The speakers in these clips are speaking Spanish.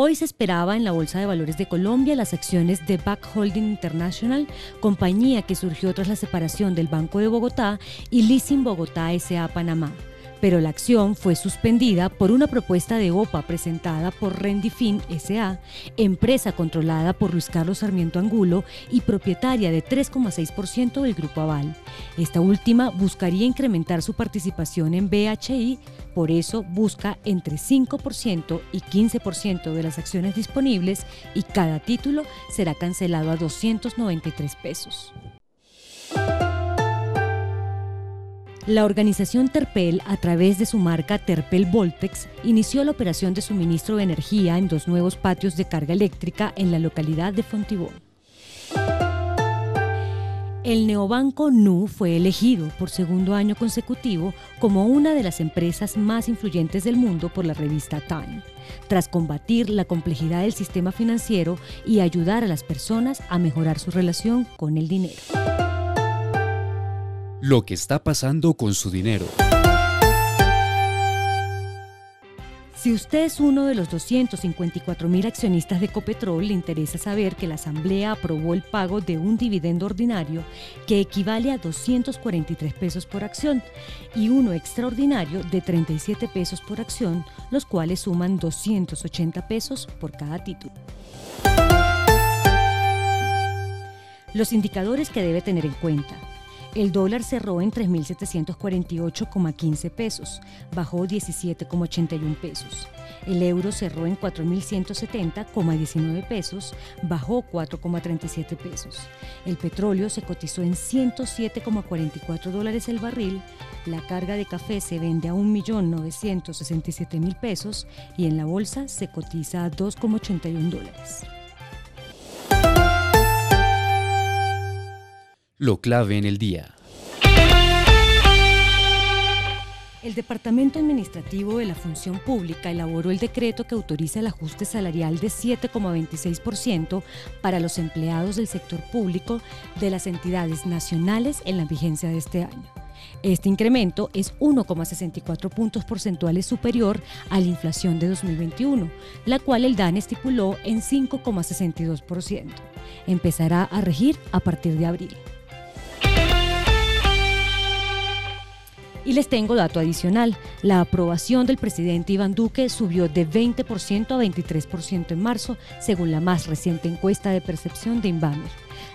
Hoy se esperaba en la Bolsa de Valores de Colombia las acciones de Back Holding International, compañía que surgió tras la separación del Banco de Bogotá y Leasing Bogotá SA Panamá pero la acción fue suspendida por una propuesta de OPA presentada por Rendifin SA, empresa controlada por Luis Carlos Sarmiento Angulo y propietaria de 3,6% del Grupo Aval. Esta última buscaría incrementar su participación en BHI, por eso busca entre 5% y 15% de las acciones disponibles y cada título será cancelado a 293 pesos. La organización Terpel, a través de su marca Terpel Voltex, inició la operación de suministro de energía en dos nuevos patios de carga eléctrica en la localidad de Fontibón. El neobanco NU fue elegido por segundo año consecutivo como una de las empresas más influyentes del mundo por la revista Time, tras combatir la complejidad del sistema financiero y ayudar a las personas a mejorar su relación con el dinero lo que está pasando con su dinero. Si usted es uno de los 254 mil accionistas de Ecopetrol, le interesa saber que la Asamblea aprobó el pago de un dividendo ordinario que equivale a 243 pesos por acción y uno extraordinario de 37 pesos por acción, los cuales suman 280 pesos por cada título. Los indicadores que debe tener en cuenta. El dólar cerró en 3.748,15 pesos, bajó 17,81 pesos. El euro cerró en 4.170,19 pesos, bajó 4,37 pesos. El petróleo se cotizó en 107,44 dólares el barril. La carga de café se vende a 1.967.000 pesos y en la bolsa se cotiza a 2,81 dólares. Lo clave en el día. El Departamento Administrativo de la Función Pública elaboró el decreto que autoriza el ajuste salarial de 7,26% para los empleados del sector público de las entidades nacionales en la vigencia de este año. Este incremento es 1,64 puntos porcentuales superior a la inflación de 2021, la cual el DAN estipuló en 5,62%. Empezará a regir a partir de abril. Y les tengo dato adicional. La aprobación del presidente Iván Duque subió de 20% a 23% en marzo, según la más reciente encuesta de percepción de Inbamer.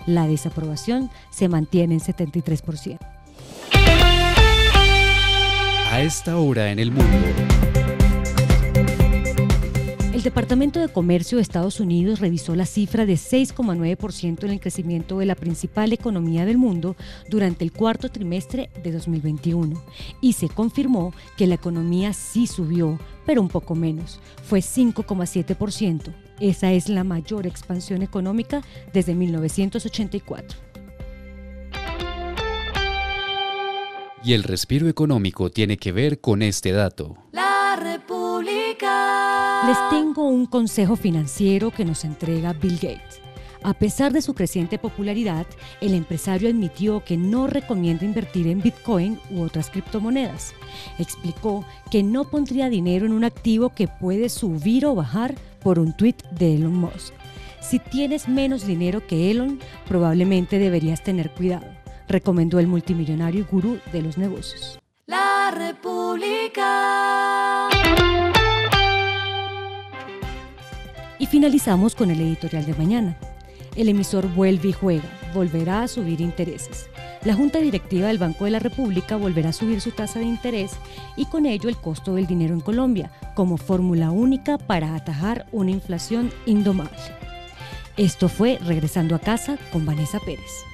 La desaprobación se mantiene en 73%. A esta hora en el mundo. El Departamento de Comercio de Estados Unidos revisó la cifra de 6,9% en el crecimiento de la principal economía del mundo durante el cuarto trimestre de 2021 y se confirmó que la economía sí subió, pero un poco menos, fue 5,7%. Esa es la mayor expansión económica desde 1984. Y el respiro económico tiene que ver con este dato. La. Les tengo un consejo financiero que nos entrega Bill Gates. A pesar de su creciente popularidad, el empresario admitió que no recomienda invertir en Bitcoin u otras criptomonedas. Explicó que no pondría dinero en un activo que puede subir o bajar por un tweet de Elon Musk. Si tienes menos dinero que Elon, probablemente deberías tener cuidado, recomendó el multimillonario y gurú de los negocios. La República. Y finalizamos con el editorial de mañana. El emisor vuelve y juega, volverá a subir intereses. La Junta Directiva del Banco de la República volverá a subir su tasa de interés y con ello el costo del dinero en Colombia, como fórmula única para atajar una inflación indomable. Esto fue Regresando a casa con Vanessa Pérez.